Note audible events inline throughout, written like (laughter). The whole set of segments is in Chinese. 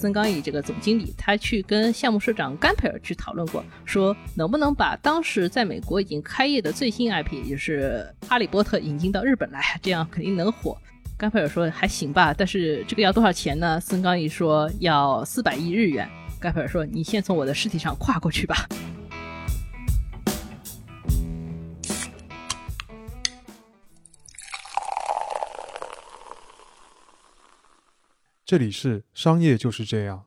孙刚毅这个总经理，他去跟项目社长甘培尔去讨论过，说能不能把当时在美国已经开业的最新 IP，也就是《哈利波特》引进到日本来，这样肯定能火。甘培尔说还行吧，但是这个要多少钱呢？孙刚毅说要四百亿日元。甘培尔说你先从我的尸体上跨过去吧。这里是商业就是这样。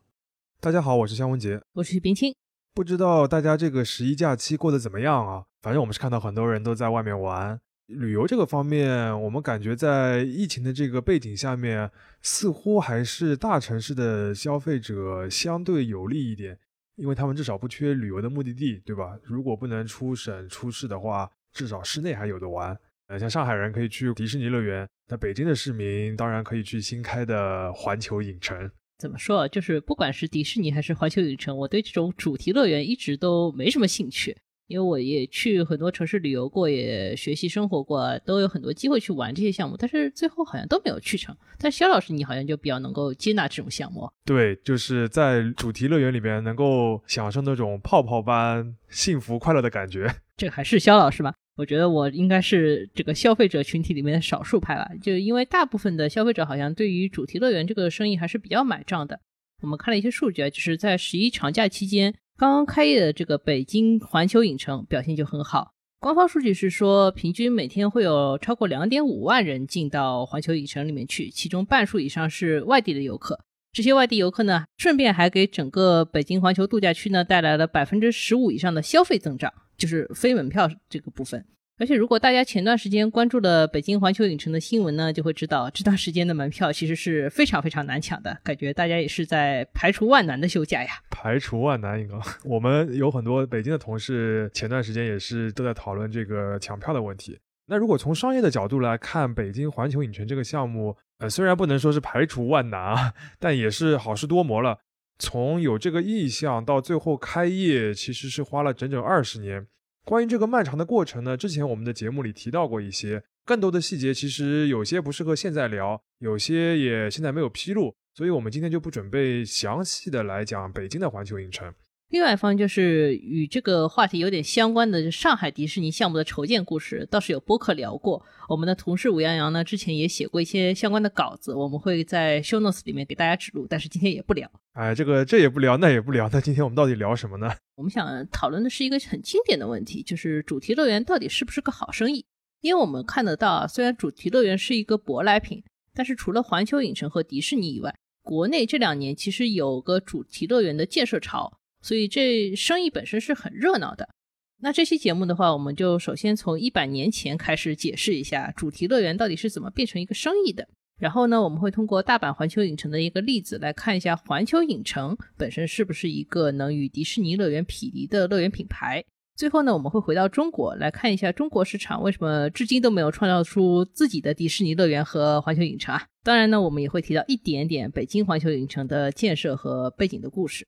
大家好，我是肖文杰，我是冰清。不知道大家这个十一假期过得怎么样啊？反正我们是看到很多人都在外面玩。旅游这个方面，我们感觉在疫情的这个背景下面，似乎还是大城市的消费者相对有利一点，因为他们至少不缺旅游的目的地，对吧？如果不能出省出市的话，至少室内还有的玩。呃，像上海人可以去迪士尼乐园。那北京的市民当然可以去新开的环球影城。怎么说？就是不管是迪士尼还是环球影城，我对这种主题乐园一直都没什么兴趣。因为我也去很多城市旅游过，也学习生活过，都有很多机会去玩这些项目，但是最后好像都没有去成。但肖老师，你好像就比较能够接纳这种项目。对，就是在主题乐园里边能够享受那种泡泡般幸福快乐的感觉。这个还是肖老师吗？我觉得我应该是这个消费者群体里面的少数派吧，就因为大部分的消费者好像对于主题乐园这个生意还是比较买账的。我们看了一些数据啊，就是在十一长假期间刚刚开业的这个北京环球影城表现就很好。官方数据是说，平均每天会有超过两点五万人进到环球影城里面去，其中半数以上是外地的游客。这些外地游客呢，顺便还给整个北京环球度假区呢带来了百分之十五以上的消费增长。就是非门票这个部分，而且如果大家前段时间关注了北京环球影城的新闻呢，就会知道这段时间的门票其实是非常非常难抢的，感觉大家也是在排除万难的休假呀。排除万难，应该 (laughs) 我们有很多北京的同事前段时间也是都在讨论这个抢票的问题。那如果从商业的角度来看，北京环球影城这个项目，呃，虽然不能说是排除万难啊，(laughs) 但也是好事多磨了。从有这个意向到最后开业，其实是花了整整二十年。关于这个漫长的过程呢，之前我们的节目里提到过一些，更多的细节其实有些不适合现在聊，有些也现在没有披露，所以我们今天就不准备详细的来讲北京的环球影城。另外一方就是与这个话题有点相关的上海迪士尼项目的筹建故事，倒是有播客聊过。我们的同事吴洋洋呢，之前也写过一些相关的稿子，我们会在 show notes 里面给大家指路，但是今天也不聊。哎，这个这也不聊，那也不聊，那今天我们到底聊什么呢？我们想讨论的是一个很经典的问题，就是主题乐园到底是不是个好生意？因为我们看得到，虽然主题乐园是一个舶来品，但是除了环球影城和迪士尼以外，国内这两年其实有个主题乐园的建设潮。所以这生意本身是很热闹的。那这期节目的话，我们就首先从一百年前开始解释一下主题乐园到底是怎么变成一个生意的。然后呢，我们会通过大阪环球影城的一个例子来看一下环球影城本身是不是一个能与迪士尼乐园匹敌的乐园品牌。最后呢，我们会回到中国来看一下中国市场为什么至今都没有创造出自己的迪士尼乐园和环球影城啊。当然呢，我们也会提到一点点北京环球影城的建设和背景的故事。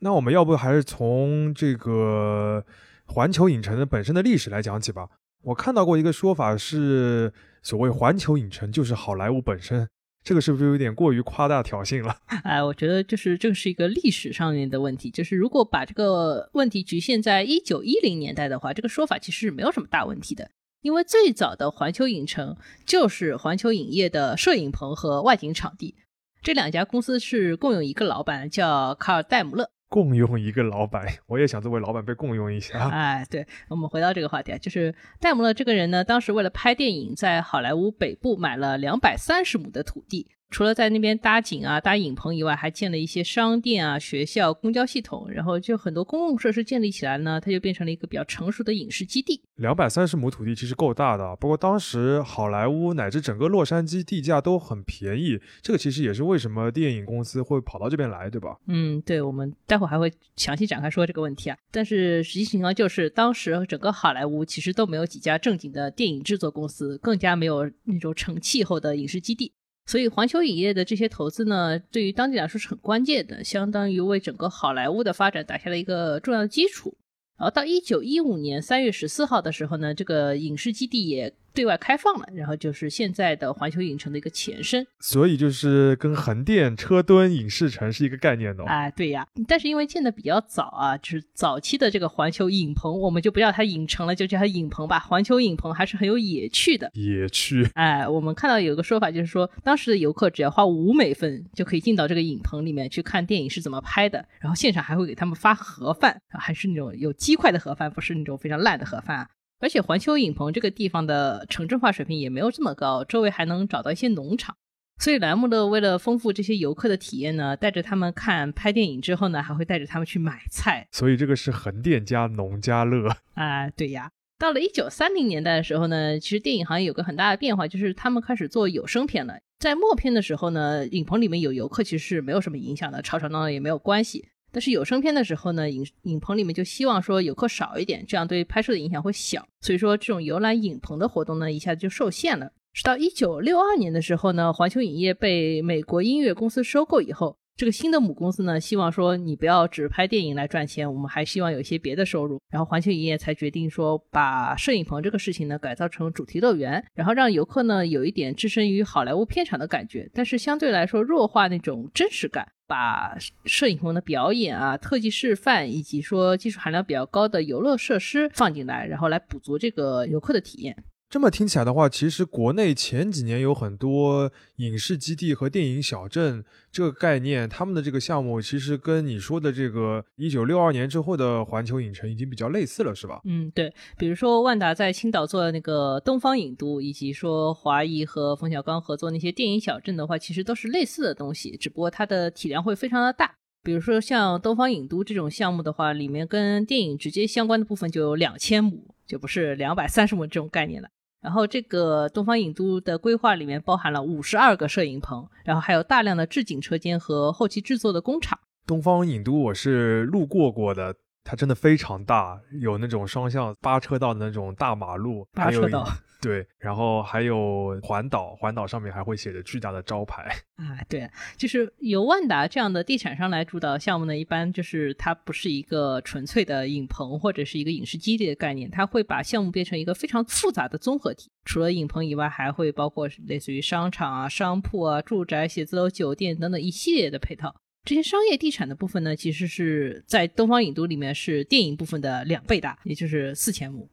那我们要不还是从这个环球影城的本身的历史来讲起吧。我看到过一个说法是，所谓环球影城就是好莱坞本身，这个是不是有点过于夸大挑衅了？(laughs) 哎，我觉得就是这是一个历史上面的问题。就是如果把这个问题局限在一九一零年代的话，这个说法其实是没有什么大问题的。因为最早的环球影城就是环球影业的摄影棚和外景场地，这两家公司是共有一个老板，叫卡尔戴姆勒。共用一个老板，(laughs) 我也想作为老板被共用一下。(laughs) 哎，对，我们回到这个话题啊，就是戴姆勒这个人呢，当时为了拍电影，在好莱坞北部买了两百三十亩的土地。除了在那边搭景啊、搭影棚以外，还建了一些商店啊、学校、公交系统，然后就很多公共设施建立起来呢，它就变成了一个比较成熟的影视基地。两百三十亩土地其实够大的，不过当时好莱坞乃至整个洛杉矶地价都很便宜，这个其实也是为什么电影公司会跑到这边来，对吧？嗯，对，我们待会还会详细展开说这个问题啊。但是实际情况就是，当时整个好莱坞其实都没有几家正经的电影制作公司，更加没有那种成气候的影视基地。所以，环球影业的这些投资呢，对于当地来说是很关键的，相当于为整个好莱坞的发展打下了一个重要的基础。然后到一九一五年三月十四号的时候呢，这个影视基地也对外开放了，然后就是现在的环球影城的一个前身。所以就是跟横店、车墩、影视城是一个概念的。哎，对呀，但是因为建的比较早啊，就是早期的这个环球影棚，我们就不叫它影城了，就叫它影棚吧。环球影棚还是很有野趣的。野趣。哎，我们看到有个说法，就是说当时的游客只要花五美分就可以进到这个影棚里面去看电影是怎么拍的，然后现场还会给他们发盒饭，还是那种有鸡块的盒饭，不是那种非常烂的盒饭啊。而且环球影棚这个地方的城镇化水平也没有这么高，周围还能找到一些农场，所以栏目的为了丰富这些游客的体验呢，带着他们看拍电影之后呢，还会带着他们去买菜。所以这个是横店加农家乐啊，对呀。到了一九三零年代的时候呢，其实电影行业有个很大的变化，就是他们开始做有声片了。在默片的时候呢，影棚里面有游客其实是没有什么影响的，吵吵闹闹也没有关系。但是有声片的时候呢，影影棚里面就希望说游客少一点，这样对拍摄的影响会小。所以说这种游览影棚的活动呢，一下子就受限了。直到一九六二年的时候呢，环球影业被美国音乐公司收购以后，这个新的母公司呢，希望说你不要只拍电影来赚钱，我们还希望有一些别的收入。然后环球影业才决定说，把摄影棚这个事情呢改造成主题乐园，然后让游客呢有一点置身于好莱坞片场的感觉，但是相对来说弱化那种真实感。把摄影棚的表演啊、特技示范以及说技术含量比较高的游乐设施放进来，然后来补足这个游客的体验。这么听起来的话，其实国内前几年有很多影视基地和电影小镇这个概念，他们的这个项目其实跟你说的这个一九六二年之后的环球影城已经比较类似了，是吧？嗯，对。比如说万达在青岛做的那个东方影都，以及说华谊和冯小刚合作那些电影小镇的话，其实都是类似的东西，只不过它的体量会非常的大。比如说像东方影都这种项目的话，里面跟电影直接相关的部分就有两千亩，就不是两百三十亩这种概念了。然后这个东方影都的规划里面包含了五十二个摄影棚，然后还有大量的置景车间和后期制作的工厂。东方影都我是路过过的，它真的非常大，有那种双向八车道的那种大马路，八车道。对，然后还有环岛，环岛上面还会写着巨大的招牌 (laughs) 啊。对，就是由万达这样的地产商来主导项目呢，一般就是它不是一个纯粹的影棚或者是一个影视基地的概念，它会把项目变成一个非常复杂的综合体。除了影棚以外，还会包括类似于商场啊、商铺啊、住宅、写字楼、酒店等等一系列的配套。这些商业地产的部分呢，其实是在东方影都里面是电影部分的两倍大，也就是四千亩。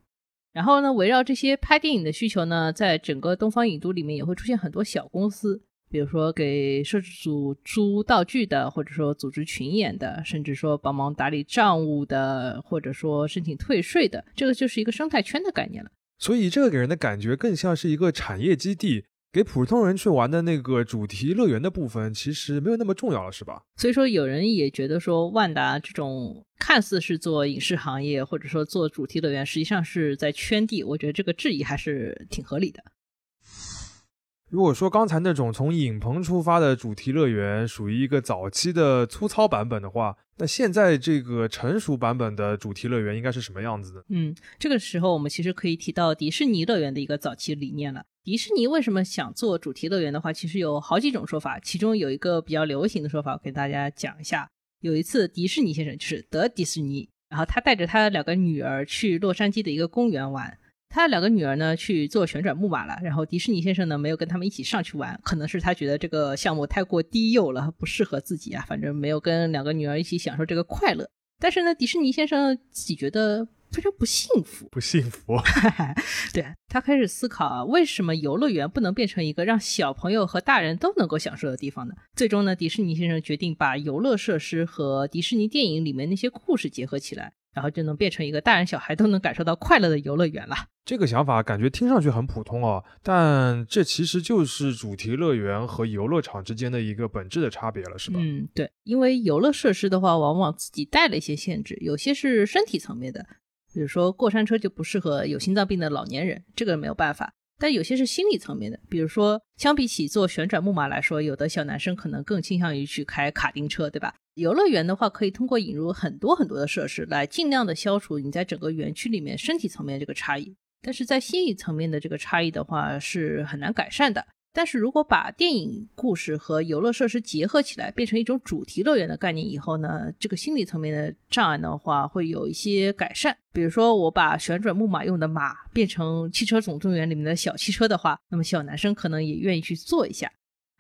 然后呢，围绕这些拍电影的需求呢，在整个东方影都里面也会出现很多小公司，比如说给摄制组租道具的，或者说组织群演的，甚至说帮忙打理账务的，或者说申请退税的，这个就是一个生态圈的概念了。所以这个给人的感觉更像是一个产业基地。给普通人去玩的那个主题乐园的部分，其实没有那么重要了，是吧？所以说，有人也觉得说，万达这种看似是做影视行业，或者说做主题乐园，实际上是在圈地。我觉得这个质疑还是挺合理的。如果说刚才那种从影棚出发的主题乐园属于一个早期的粗糙版本的话，那现在这个成熟版本的主题乐园应该是什么样子的？嗯，这个时候我们其实可以提到迪士尼乐园的一个早期理念了。迪士尼为什么想做主题乐园的话，其实有好几种说法，其中有一个比较流行的说法，我给大家讲一下。有一次，迪士尼先生就是德迪士尼，然后他带着他的两个女儿去洛杉矶的一个公园玩。他两个女儿呢去做旋转木马了，然后迪士尼先生呢没有跟他们一起上去玩，可能是他觉得这个项目太过低幼了，不适合自己啊，反正没有跟两个女儿一起享受这个快乐。但是呢，迪士尼先生自己觉得非常不幸福，不幸福。对他开始思考啊，为什么游乐园不能变成一个让小朋友和大人都能够享受的地方呢？最终呢，迪士尼先生决定把游乐设施和迪士尼电影里面那些故事结合起来。然后就能变成一个大人小孩都能感受到快乐的游乐园了。这个想法感觉听上去很普通哦，但这其实就是主题乐园和游乐场之间的一个本质的差别了，是吧？嗯，对，因为游乐设施的话，往往自己带了一些限制，有些是身体层面的，比如说过山车就不适合有心脏病的老年人，这个没有办法。但有些是心理层面的，比如说，相比起坐旋转木马来说，有的小男生可能更倾向于去开卡丁车，对吧？游乐园的话，可以通过引入很多很多的设施，来尽量的消除你在整个园区里面身体层面这个差异。但是在心理层面的这个差异的话，是很难改善的。但是如果把电影故事和游乐设施结合起来，变成一种主题乐园的概念以后呢，这个心理层面的障碍的话，会有一些改善。比如说，我把旋转木马用的马变成汽车总动员里面的小汽车的话，那么小男生可能也愿意去坐一下。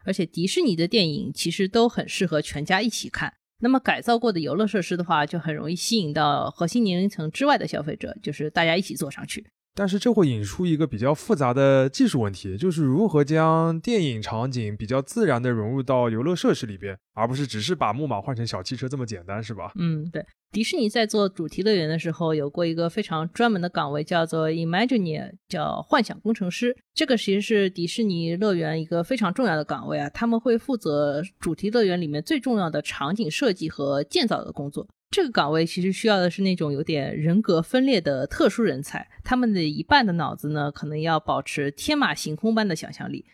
而且迪士尼的电影其实都很适合全家一起看。那么改造过的游乐设施的话，就很容易吸引到核心年龄层之外的消费者，就是大家一起坐上去。但是这会引出一个比较复杂的技术问题，就是如何将电影场景比较自然的融入到游乐设施里边，而不是只是把木马换成小汽车这么简单，是吧？嗯，对。迪士尼在做主题乐园的时候，有过一个非常专门的岗位，叫做 Imagineer，叫幻想工程师。这个其实是迪士尼乐园一个非常重要的岗位啊，他们会负责主题乐园里面最重要的场景设计和建造的工作。这个岗位其实需要的是那种有点人格分裂的特殊人才，他们的一半的脑子呢，可能要保持天马行空般的想象力，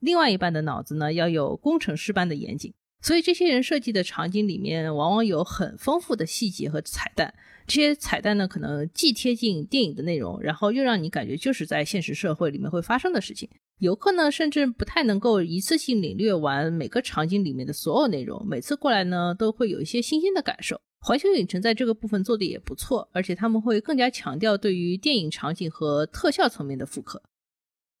另外一半的脑子呢，要有工程师般的严谨。所以这些人设计的场景里面，往往有很丰富的细节和彩蛋。这些彩蛋呢，可能既贴近电影的内容，然后又让你感觉就是在现实社会里面会发生的事情。游客呢，甚至不太能够一次性领略完每个场景里面的所有内容，每次过来呢，都会有一些新鲜的感受。环球影城在这个部分做的也不错，而且他们会更加强调对于电影场景和特效层面的复刻。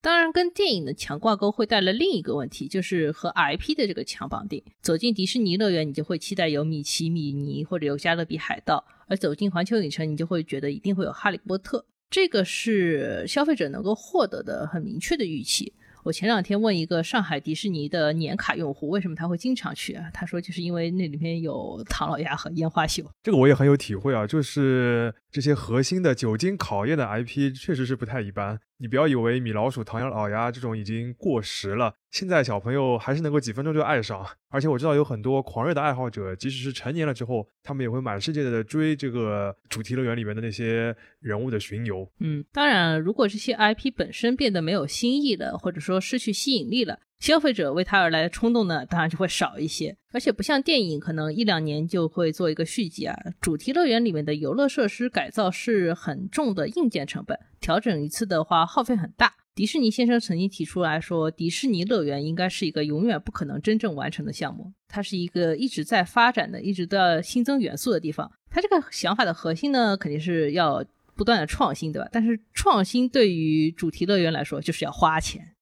当然，跟电影的强挂钩会带来另一个问题，就是和 IP 的这个强绑定。走进迪士尼乐园，你就会期待有米奇、米妮或者有加勒比海盗；而走进环球影城，你就会觉得一定会有哈利波特。这个是消费者能够获得的很明确的预期。我前两天问一个上海迪士尼的年卡用户，为什么他会经常去啊？他说就是因为那里面有唐老鸭和烟花秀。这个我也很有体会啊，就是这些核心的久经考验的 IP 确实是不太一般。你不要以为米老鼠、唐老鸭这种已经过时了，现在小朋友还是能够几分钟就爱上。而且我知道有很多狂热的爱好者，即使是成年了之后，他们也会满世界的追这个主题乐园里面的那些人物的巡游。嗯，当然，如果这些 IP 本身变得没有新意了，或者说失去吸引力了。消费者为它而来的冲动呢，当然就会少一些，而且不像电影，可能一两年就会做一个续集啊。主题乐园里面的游乐设施改造是很重的硬件成本，调整一次的话耗费很大。迪士尼先生曾经提出来说，迪士尼乐园应该是一个永远不可能真正完成的项目，它是一个一直在发展的、一直都要新增元素的地方。它这个想法的核心呢，肯定是要不断的创新，对吧？但是创新对于主题乐园来说，就是要花钱。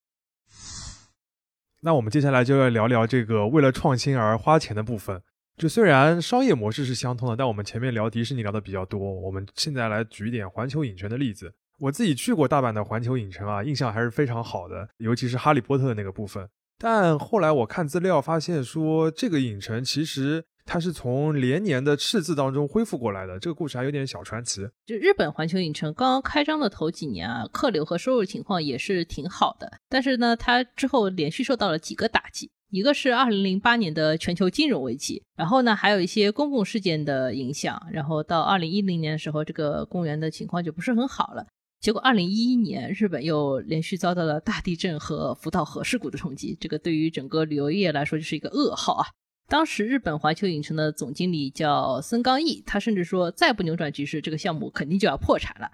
那我们接下来就要聊聊这个为了创新而花钱的部分。就虽然商业模式是相通的，但我们前面聊迪士尼聊的比较多，我们现在来举一点环球影城的例子。我自己去过大阪的环球影城啊，印象还是非常好的，尤其是哈利波特的那个部分。但后来我看资料发现说，这个影城其实。它是从连年的赤字当中恢复过来的，这个故事还有点小传奇。就日本环球影城刚刚开张的头几年啊，客流和收入情况也是挺好的。但是呢，它之后连续受到了几个打击，一个是二零零八年的全球金融危机，然后呢，还有一些公共事件的影响，然后到二零一零年的时候，这个公园的情况就不是很好了。结果二零一一年，日本又连续遭到了大地震和福岛核事故的冲击，这个对于整个旅游业来说就是一个噩耗啊。当时日本环球影城的总经理叫森冈义，他甚至说再不扭转局势，这个项目肯定就要破产了。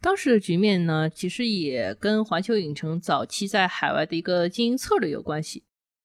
当时的局面呢，其实也跟环球影城早期在海外的一个经营策略有关系。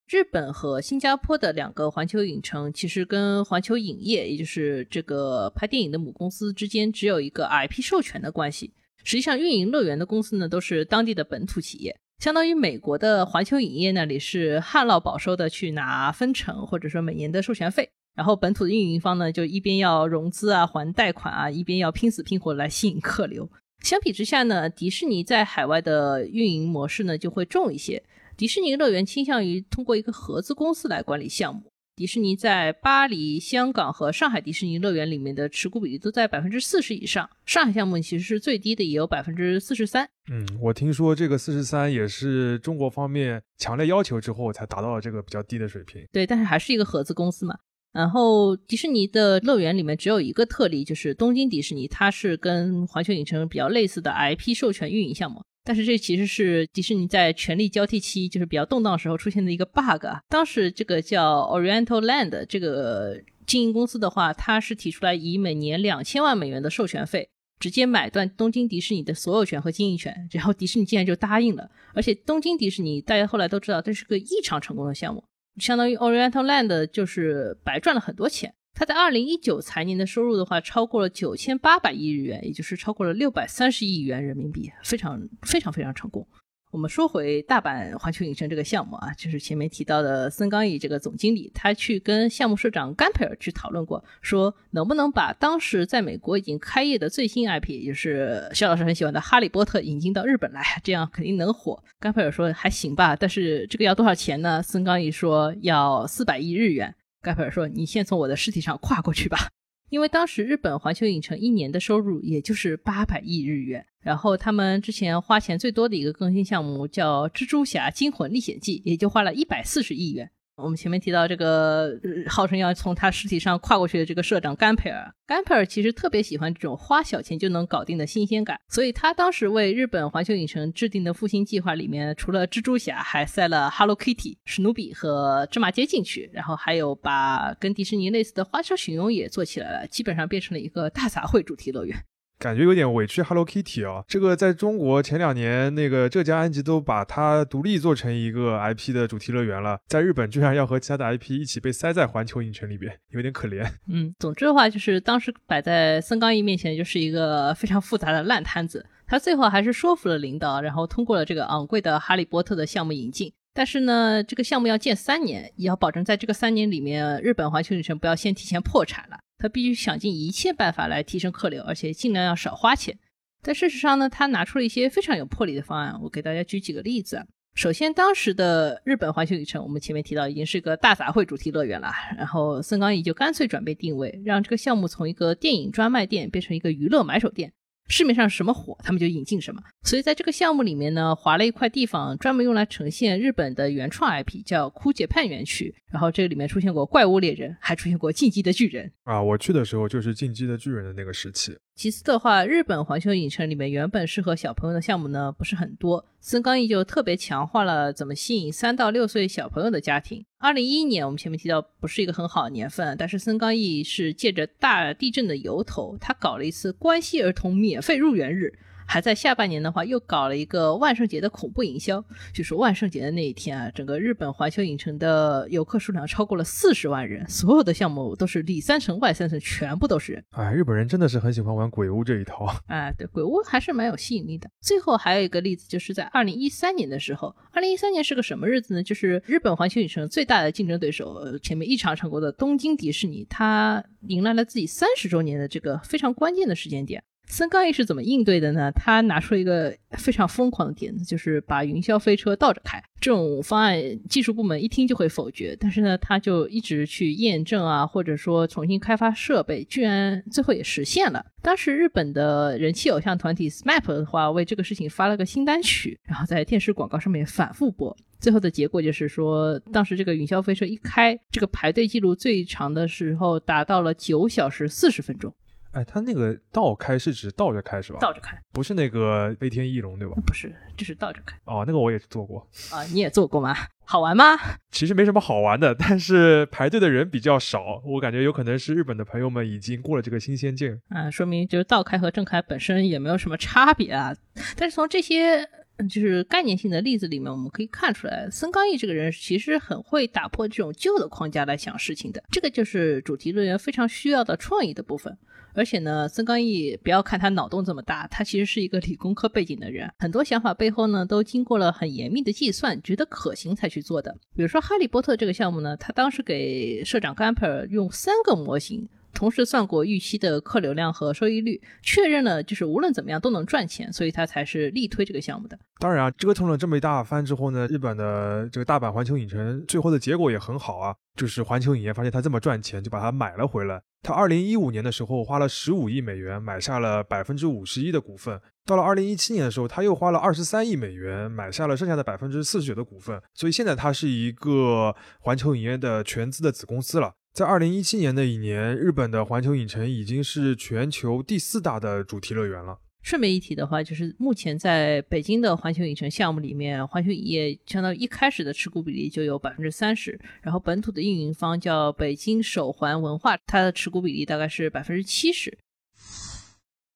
日本和新加坡的两个环球影城，其实跟环球影业，也就是这个拍电影的母公司之间，只有一个 IP 授权的关系。实际上，运营乐园的公司呢，都是当地的本土企业。相当于美国的环球影业那里是旱涝保收的去拿分成或者说每年的授权费，然后本土的运营方呢就一边要融资啊还贷款啊，一边要拼死拼活来吸引客流。相比之下呢，迪士尼在海外的运营模式呢就会重一些。迪士尼乐园倾向于通过一个合资公司来管理项目。迪士尼在巴黎、香港和上海迪士尼乐园里面的持股比例都在百分之四十以上。上海项目其实是最低的，也有百分之四十三。嗯，我听说这个四十三也是中国方面强烈要求之后才达到了这个比较低的水平。对，但是还是一个合资公司嘛。然后迪士尼的乐园里面只有一个特例，就是东京迪士尼，它是跟环球影城比较类似的 IP 授权运营项目。但是这其实是迪士尼在权力交替期，就是比较动荡时候出现的一个 bug。当时这个叫 Oriental Land 这个经营公司的话，它是提出来以每年两千万美元的授权费，直接买断东京迪士尼的所有权和经营权，然后迪士尼竟然就答应了。而且东京迪士尼大家后来都知道，这是个异常成功的项目，相当于 Oriental Land 就是白赚了很多钱。他在二零一九财年的收入的话，超过了九千八百亿日元，也就是超过了六百三十亿元人民币，非常非常非常成功。我们说回大阪环球影城这个项目啊，就是前面提到的森冈义这个总经理，他去跟项目社长甘培尔去讨论过，说能不能把当时在美国已经开业的最新 IP，也就是肖老师很喜欢的《哈利波特》引进到日本来，这样肯定能火。甘培尔说还行吧，但是这个要多少钱呢？森冈义说要四百亿日元。盖普尔说你先从我的尸体上跨过去吧。因为当时日本环球影城一年的收入也就是八百亿日元，然后他们之前花钱最多的一个更新项目叫《蜘蛛侠惊魂历险记》，也就花了一百四十亿元。我们前面提到这个号称要从他尸体上跨过去的这个社长甘佩尔，甘佩尔其实特别喜欢这种花小钱就能搞定的新鲜感，所以他当时为日本环球影城制定的复兴计划里面，除了蜘蛛侠，还塞了 Hello Kitty、史努比和芝麻街进去，然后还有把跟迪士尼类似的花车巡游也做起来了，基本上变成了一个大杂烩主题乐园。感觉有点委屈 Hello Kitty 啊！这个在中国前两年，那个浙江安吉都把它独立做成一个 IP 的主题乐园了，在日本居然要和其他的 IP 一起被塞在环球影城里边，有点可怜。嗯，总之的话，就是当时摆在森冈义面前就是一个非常复杂的烂摊子，他最后还是说服了领导，然后通过了这个昂贵的哈利波特的项目引进。但是呢，这个项目要建三年，也要保证在这个三年里面，日本环球影城不要先提前破产了。他必须想尽一切办法来提升客流，而且尽量要少花钱。但事实上呢，他拿出了一些非常有魄力的方案。我给大家举几个例子。首先，当时的日本环球影城，我们前面提到已经是个大杂烩主题乐园了。然后森冈义就干脆转变定位，让这个项目从一个电影专卖店变成一个娱乐买手店。市面上什么火，他们就引进什么。所以在这个项目里面呢，划了一块地方，专门用来呈现日本的原创 IP，叫枯竭盼园区。然后这个里面出现过怪物猎人，还出现过进击的巨人啊。我去的时候就是进击的巨人的那个时期。其次的话，日本环球影城里面原本适合小朋友的项目呢不是很多，森冈义就特别强化了怎么吸引三到六岁小朋友的家庭。二零一一年我们前面提到不是一个很好的年份，但是森冈义是借着大地震的由头，他搞了一次关西儿童免费入园日。还在下半年的话，又搞了一个万圣节的恐怖营销，就是万圣节的那一天啊，整个日本环球影城的游客数量超过了四十万人，所有的项目都是里三层外三层，全部都是人。哎，日本人真的是很喜欢玩鬼屋这一套。(laughs) 哎，对，鬼屋还是蛮有吸引力的。最后还有一个例子，就是在二零一三年的时候，二零一三年是个什么日子呢？就是日本环球影城最大的竞争对手，前面异常成功的东京迪士尼，它迎来了自己三十周年的这个非常关键的时间点。森冈义是怎么应对的呢？他拿出一个非常疯狂的点子，就是把云霄飞车倒着开。这种方案技术部门一听就会否决，但是呢，他就一直去验证啊，或者说重新开发设备，居然最后也实现了。当时日本的人气偶像团体 SMAP 的话，为这个事情发了个新单曲，然后在电视广告上面反复播。最后的结果就是说，当时这个云霄飞车一开，这个排队记录最长的时候达到了九小时四十分钟。哎，它那个倒开是指倒着开是吧？倒着开，不是那个飞天翼龙对吧？不是，这是倒着开。哦，那个我也做过啊，你也做过吗？好玩吗？(laughs) 其实没什么好玩的，但是排队的人比较少，我感觉有可能是日本的朋友们已经过了这个新鲜劲。啊，说明就是倒开和正开本身也没有什么差别啊。但是从这些就是概念性的例子里面，我们可以看出来，森冈义这个人其实很会打破这种旧的框架来想事情的。这个就是主题乐园非常需要的创意的部分。而且呢，森冈义不要看他脑洞这么大，他其实是一个理工科背景的人，很多想法背后呢都经过了很严密的计算，觉得可行才去做的。比如说《哈利波特》这个项目呢，他当时给社长 Gamber 用三个模型。同时算过预期的客流量和收益率，确认了就是无论怎么样都能赚钱，所以他才是力推这个项目的。当然啊，折腾了这么一大番之后呢，日本的这个大阪环球影城最后的结果也很好啊，就是环球影业发现它这么赚钱，就把它买了回来。他二零一五年的时候花了十五亿美元买下了百分之五十一的股份，到了二零一七年的时候，他又花了二十三亿美元买下了剩下的百分之四十九的股份，所以现在它是一个环球影业的全资的子公司了。在二零一七年那一年，日本的环球影城已经是全球第四大的主题乐园了。顺便一提的话，就是目前在北京的环球影城项目里面，环球影业相当于一开始的持股比例就有百分之三十，然后本土的运营方叫北京首环文化，它的持股比例大概是百分之七十。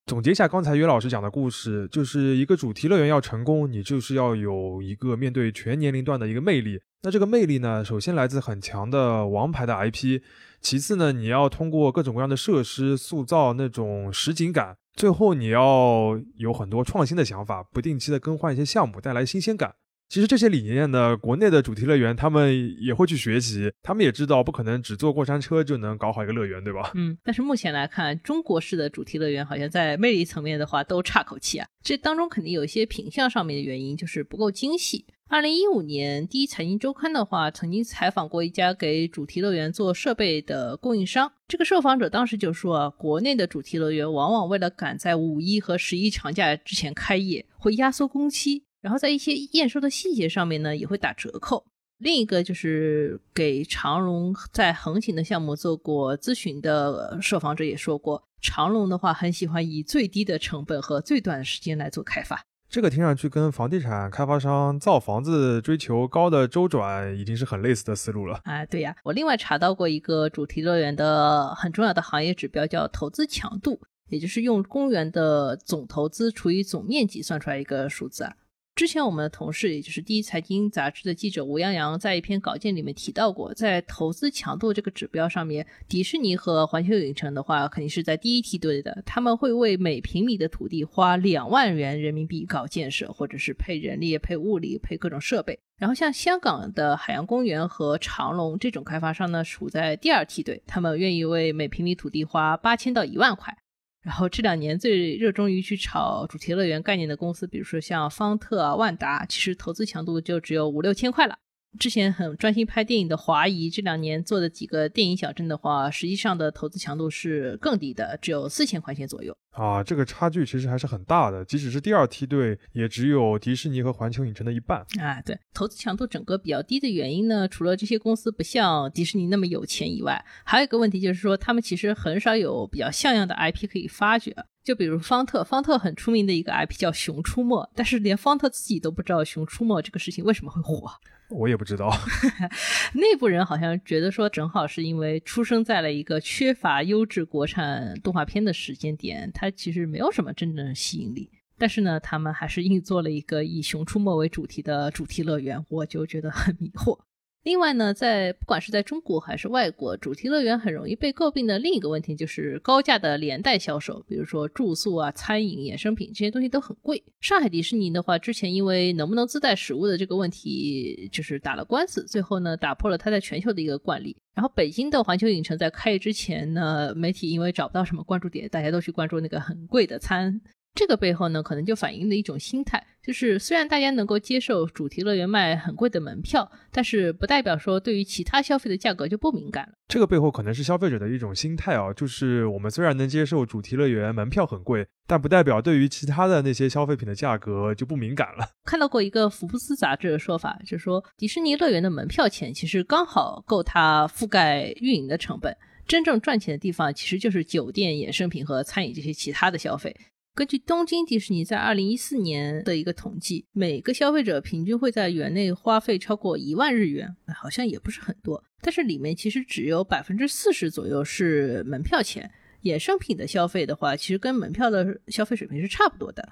总结一下刚才约老师讲的故事，就是一个主题乐园要成功，你就是要有一个面对全年龄段的一个魅力。那这个魅力呢，首先来自很强的王牌的 IP，其次呢，你要通过各种各样的设施塑造那种实景感，最后你要有很多创新的想法，不定期的更换一些项目，带来新鲜感。其实这些理念呢，国内的主题乐园他们也会去学习，他们也知道不可能只坐过山车就能搞好一个乐园，对吧？(laughs) 嗯，但是目前来看，中国式的主题乐园好像在魅力层面的话都差口气啊。这当中肯定有一些品相上面的原因，就是不够精细。二零一五年，第一财经周刊的话曾经采访过一家给主题乐园做设备的供应商，这个受访者当时就说啊，国内的主题乐园往往为了赶在五一和十一长假之前开业，会压缩工期。然后在一些验收的细节上面呢，也会打折扣。另一个就是给长荣在横琴的项目做过咨询的受访者也说过，长荣的话很喜欢以最低的成本和最短的时间来做开发。这个听上去跟房地产开发商造房子追求高的周转已经是很类似的思路了。啊，对呀，我另外查到过一个主题乐园的很重要的行业指标，叫投资强度，也就是用公园的总投资除以总面积算出来一个数字啊。之前我们的同事，也就是第一财经杂志的记者吴洋洋，在一篇稿件里面提到过，在投资强度这个指标上面，迪士尼和环球影城的话，肯定是在第一梯队的。他们会为每平米的土地花两万元人民币搞建设，或者是配人力、配物力、配各种设备。然后像香港的海洋公园和长隆这种开发商呢，处在第二梯队，他们愿意为每平米土地花八千到一万块。然后这两年最热衷于去炒主题乐园概念的公司，比如说像方特啊、万达，其实投资强度就只有五六千块了。之前很专心拍电影的华谊，这两年做的几个电影小镇的话，实际上的投资强度是更低的，只有四千块钱左右。啊，这个差距其实还是很大的，即使是第二梯队，也只有迪士尼和环球影城的一半。啊，对，投资强度整个比较低的原因呢，除了这些公司不像迪士尼那么有钱以外，还有一个问题就是说，他们其实很少有比较像样的 IP 可以发掘。就比如方特，方特很出名的一个 IP 叫《熊出没》，但是连方特自己都不知道《熊出没》这个事情为什么会火。我也不知道，(laughs) (laughs) 内部人好像觉得说，正好是因为出生在了一个缺乏优质国产动画片的时间点，它其实没有什么真正的吸引力。但是呢，他们还是硬做了一个以《熊出没》为主题的主题乐园，我就觉得很迷惑。另外呢，在不管是在中国还是外国，主题乐园很容易被诟病的另一个问题就是高价的连带销售，比如说住宿啊、餐饮、衍生品这些东西都很贵。上海迪士尼的话，之前因为能不能自带食物的这个问题，就是打了官司，最后呢打破了它在全球的一个惯例。然后北京的环球影城在开业之前呢，媒体因为找不到什么关注点，大家都去关注那个很贵的餐。这个背后呢，可能就反映了一种心态，就是虽然大家能够接受主题乐园卖很贵的门票，但是不代表说对于其他消费的价格就不敏感了。这个背后可能是消费者的一种心态啊，就是我们虽然能接受主题乐园门票很贵，但不代表对于其他的那些消费品的价格就不敏感了。看到过一个福布斯杂志的说法，就是说迪士尼乐园的门票钱其实刚好够它覆盖运营的成本，真正赚钱的地方其实就是酒店、衍生品和餐饮这些其他的消费。根据东京迪士尼在二零一四年的一个统计，每个消费者平均会在园内花费超过一万日元，好像也不是很多。但是里面其实只有百分之四十左右是门票钱，衍生品的消费的话，其实跟门票的消费水平是差不多的。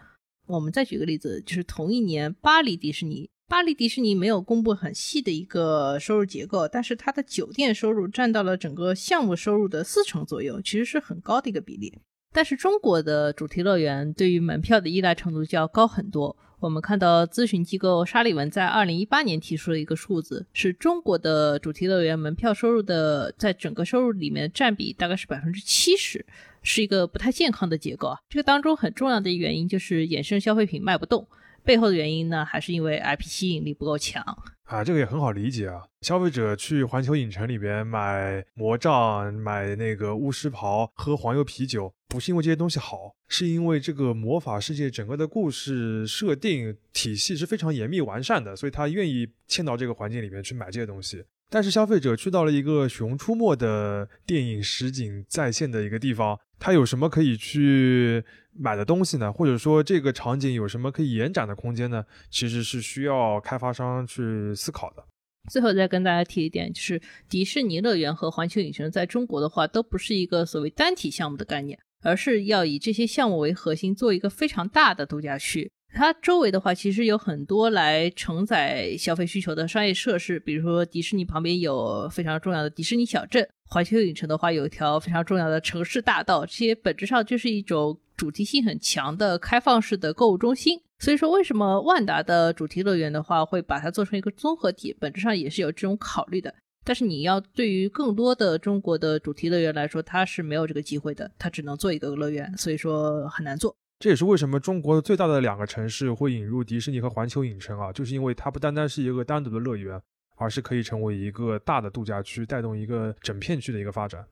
我们再举个例子，就是同一年巴黎迪士尼，巴黎迪士尼没有公布很细的一个收入结构，但是它的酒店收入占到了整个项目收入的四成左右，其实是很高的一个比例。但是中国的主题乐园对于门票的依赖程度就要高很多。我们看到咨询机构沙利文在二零一八年提出了一个数字，是中国的主题乐园门票收入的在整个收入里面占比大概是百分之七十，是一个不太健康的结构啊。这个当中很重要的原因就是衍生消费品卖不动，背后的原因呢还是因为 IP 吸引力不够强。啊，这个也很好理解啊。消费者去环球影城里边买魔杖、买那个巫师袍、喝黄油啤酒，不是因为这些东西好，是因为这个魔法世界整个的故事设定体系是非常严密完善的，所以他愿意嵌到这个环境里面去买这些东西。但是消费者去到了一个《熊出没》的电影实景再现的一个地方，他有什么可以去买的东西呢？或者说这个场景有什么可以延展的空间呢？其实是需要开发商去思考的。最后再跟大家提一点，就是迪士尼乐园和环球影城在中国的话，都不是一个所谓单体项目的概念，而是要以这些项目为核心，做一个非常大的度假区。它周围的话，其实有很多来承载消费需求的商业设施，比如说迪士尼旁边有非常重要的迪士尼小镇，环球影城的话有一条非常重要的城市大道，这些本质上就是一种主题性很强的开放式的购物中心。所以说，为什么万达的主题乐园的话会把它做成一个综合体，本质上也是有这种考虑的。但是你要对于更多的中国的主题乐园来说，它是没有这个机会的，它只能做一个乐园，所以说很难做。这也是为什么中国最大的两个城市会引入迪士尼和环球影城啊，就是因为它不单单是一个单独的乐园，而是可以成为一个大的度假区，带动一个整片区的一个发展。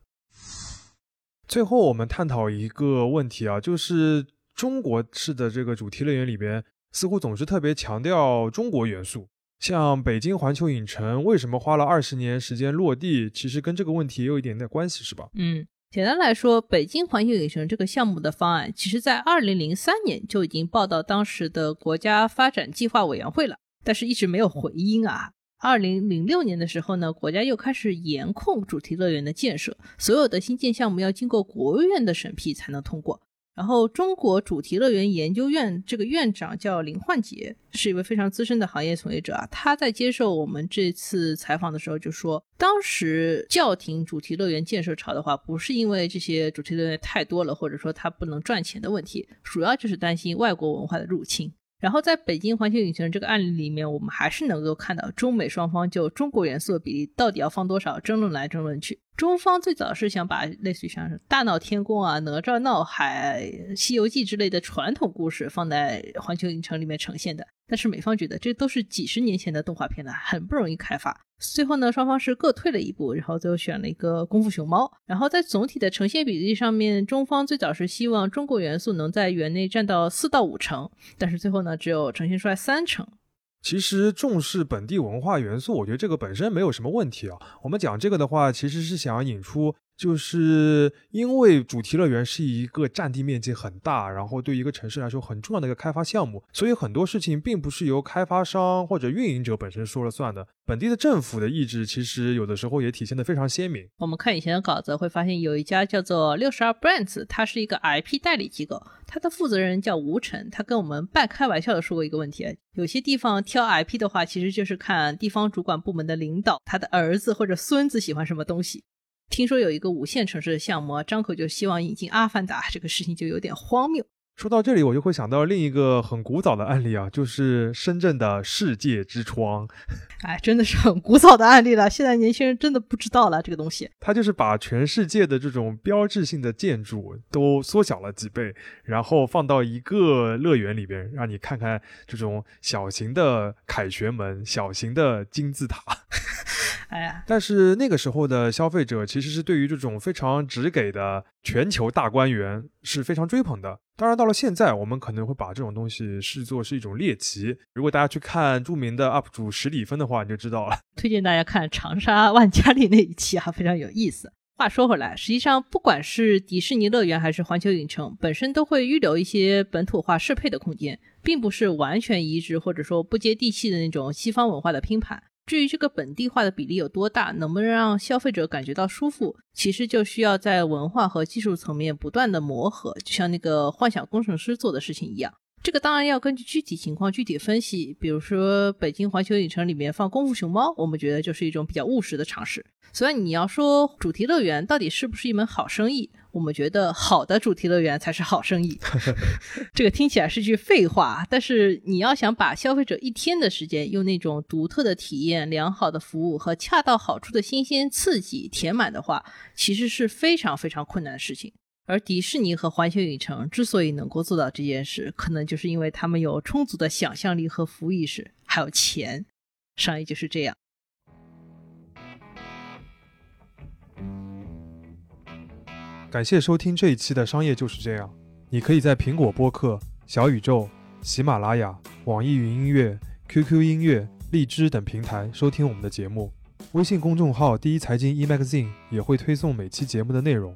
最后，我们探讨一个问题啊，就是中国式的这个主题乐园里边，似乎总是特别强调中国元素。像北京环球影城为什么花了二十年时间落地，其实跟这个问题也有一点点关系，是吧？嗯。简单来说，北京环球影城这个项目的方案，其实在二零零三年就已经报到当时的国家发展计划委员会了，但是一直没有回音啊。二零零六年的时候呢，国家又开始严控主题乐园的建设，所有的新建项目要经过国务院的审批才能通过。然后，中国主题乐园研究院这个院长叫林焕杰，是一位非常资深的行业从业者啊。他在接受我们这次采访的时候就说，当时叫停主题乐园建设潮的话，不是因为这些主题乐园太多了，或者说它不能赚钱的问题，主要就是担心外国文化的入侵。然后在北京环球影城这个案例里面，我们还是能够看到中美双方就中国元素的比例到底要放多少争论来争论去。中方最早是想把类似于像是大闹天宫啊、哪吒闹海、西游记之类的传统故事放在环球影城里面呈现的，但是美方觉得这都是几十年前的动画片了，很不容易开发。最后呢，双方是各退了一步，然后最后选了一个功夫熊猫。然后在总体的呈现比例上面，中方最早是希望中国元素能在园内占到四到五成，但是最后呢，只有呈现出来三成。其实重视本地文化元素，我觉得这个本身没有什么问题啊。我们讲这个的话，其实是想引出。就是因为主题乐园是一个占地面积很大，然后对一个城市来说很重要的一个开发项目，所以很多事情并不是由开发商或者运营者本身说了算的。本地的政府的意志其实有的时候也体现的非常鲜明。我们看以前的稿子会发现，有一家叫做六十二 Brands，它是一个 IP 代理机构，它的负责人叫吴晨，他跟我们半开玩笑的说过一个问题：有些地方挑 IP 的话，其实就是看地方主管部门的领导他的儿子或者孙子喜欢什么东西。听说有一个五线城市的项目，张口就希望引进《阿凡达》，这个事情就有点荒谬。说到这里，我就会想到另一个很古早的案例啊，就是深圳的世界之窗。(laughs) 哎，真的是很古早的案例了，现在年轻人真的不知道了这个东西。它就是把全世界的这种标志性的建筑都缩小了几倍，然后放到一个乐园里边，让你看看这种小型的凯旋门、小型的金字塔。(laughs) 哎呀，但是那个时候的消费者其实是对于这种非常直给的全球大观园是非常追捧的。当然，到了现在，我们可能会把这种东西视作是一种猎奇。如果大家去看著名的 UP 主十里芬的话，你就知道了。推荐大家看长沙万家丽那一期啊，非常有意思。话说回来，实际上不管是迪士尼乐园还是环球影城，本身都会预留一些本土化适配的空间，并不是完全移植或者说不接地气的那种西方文化的拼盘。至于这个本地化的比例有多大，能不能让消费者感觉到舒服，其实就需要在文化和技术层面不断的磨合，就像那个幻想工程师做的事情一样。这个当然要根据具体情况具体分析。比如说北京环球影城里面放功夫熊猫，我们觉得就是一种比较务实的尝试。所以你要说主题乐园到底是不是一门好生意？我们觉得好的主题乐园才是好生意，(laughs) 这个听起来是句废话，但是你要想把消费者一天的时间用那种独特的体验、良好的服务和恰到好处的新鲜刺激填满的话，其实是非常非常困难的事情。而迪士尼和环球影城之所以能够做到这件事，可能就是因为他们有充足的想象力和服务意识，还有钱。商业就是这样。感谢收听这一期的商业就是这样。你可以在苹果播客、小宇宙、喜马拉雅、网易云音乐、QQ 音乐、荔枝等平台收听我们的节目。微信公众号“第一财经 eMagazine” 也会推送每期节目的内容。